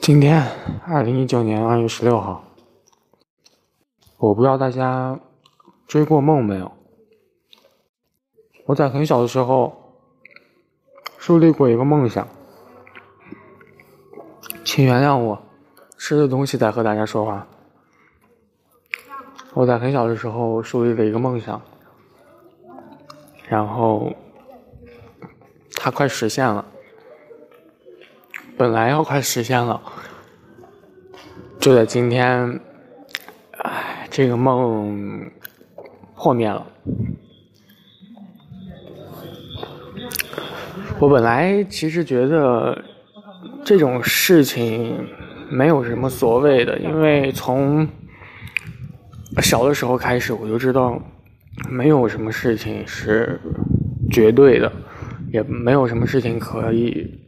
今天二零一九年二月十六号，我不知道大家追过梦没有？我在很小的时候树立过一个梦想，请原谅我吃的东西在和大家说话。我在很小的时候树立了一个梦想，然后它快实现了。本来要快实现了，就在今天，唉，这个梦破灭了。我本来其实觉得这种事情没有什么所谓的，因为从小的时候开始我就知道，没有什么事情是绝对的，也没有什么事情可以。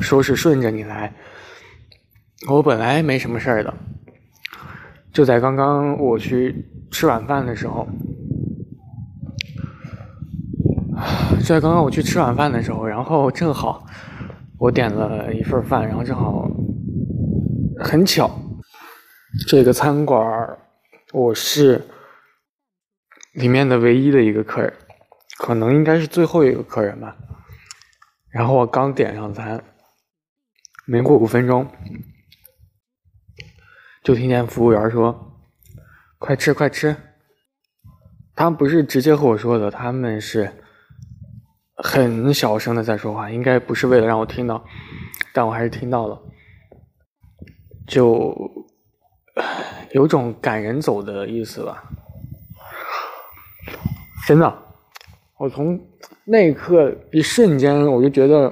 说是顺着你来，我本来没什么事儿的，就在刚刚我去吃晚饭的时候，就在刚刚我去吃晚饭的时候，然后正好我点了一份饭，然后正好很巧，这个餐馆我是里面的唯一的一个客人，可能应该是最后一个客人吧。然后我刚点上餐，没过五分钟，就听见服务员说：“快吃，快吃。”他不是直接和我说的，他们是很小声的在说话，应该不是为了让我听到，但我还是听到了，就有种赶人走的意思吧。真的，我从。那一刻，一瞬间，我就觉得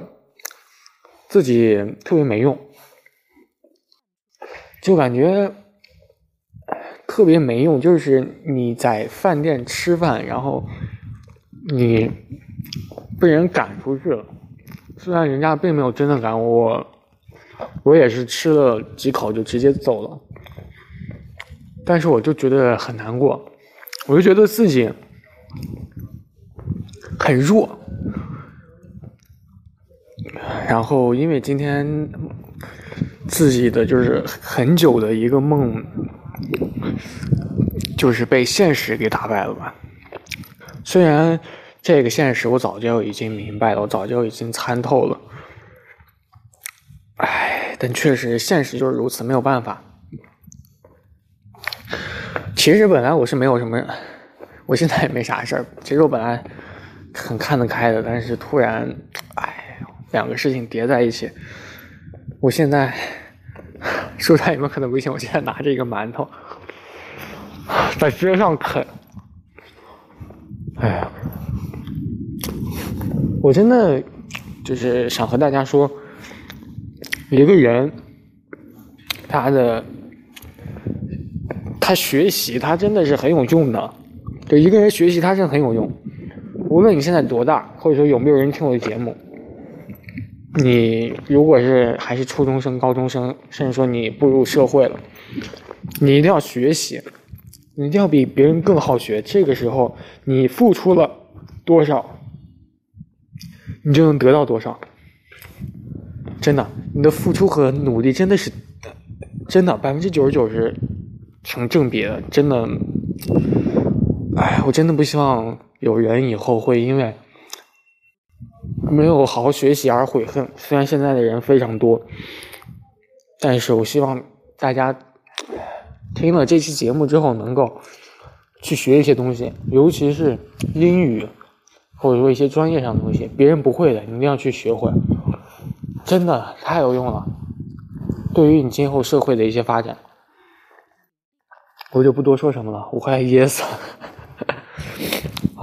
自己特别没用，就感觉特别没用。就是你在饭店吃饭，然后你被人赶出去了，虽然人家并没有真的赶我，我也是吃了几口就直接走了，但是我就觉得很难过，我就觉得自己。很弱，然后因为今天自己的就是很久的一个梦，就是被现实给打败了吧。虽然这个现实我早就已经明白了，我早就已经参透了，唉，但确实现实就是如此，没有办法。其实本来我是没有什么，我现在也没啥事儿。其实我本来。很看得开的，但是突然，哎，两个事情叠在一起，我现在说出来有没有可能危险？我现在拿着一个馒头在街上啃，哎呀，我真的就是想和大家说，一个人他的他学习，他真的是很有用的。就一个人学习，他是很有用。无论你现在多大，或者说有没有人听我的节目，你如果是还是初中生、高中生，甚至说你步入社会了，你一定要学习，你一定要比别人更好学。这个时候，你付出了多少，你就能得到多少。真的，你的付出和努力真的是真的百分之九十九是成正比的。真的，哎，我真的不希望。有人以后会因为没有好好学习而悔恨。虽然现在的人非常多，但是我希望大家听了这期节目之后，能够去学一些东西，尤其是英语，或者说一些专业上的东西，别人不会的，你一定要去学会，真的太有用了，对于你今后社会的一些发展。我就不多说什么了，我快噎死了。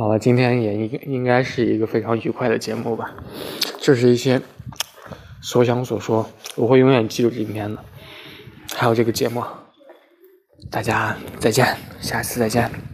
好了，今天也应应该是一个非常愉快的节目吧，就是一些所想所说，我会永远记住今天的，还有这个节目，大家再见，下次再见。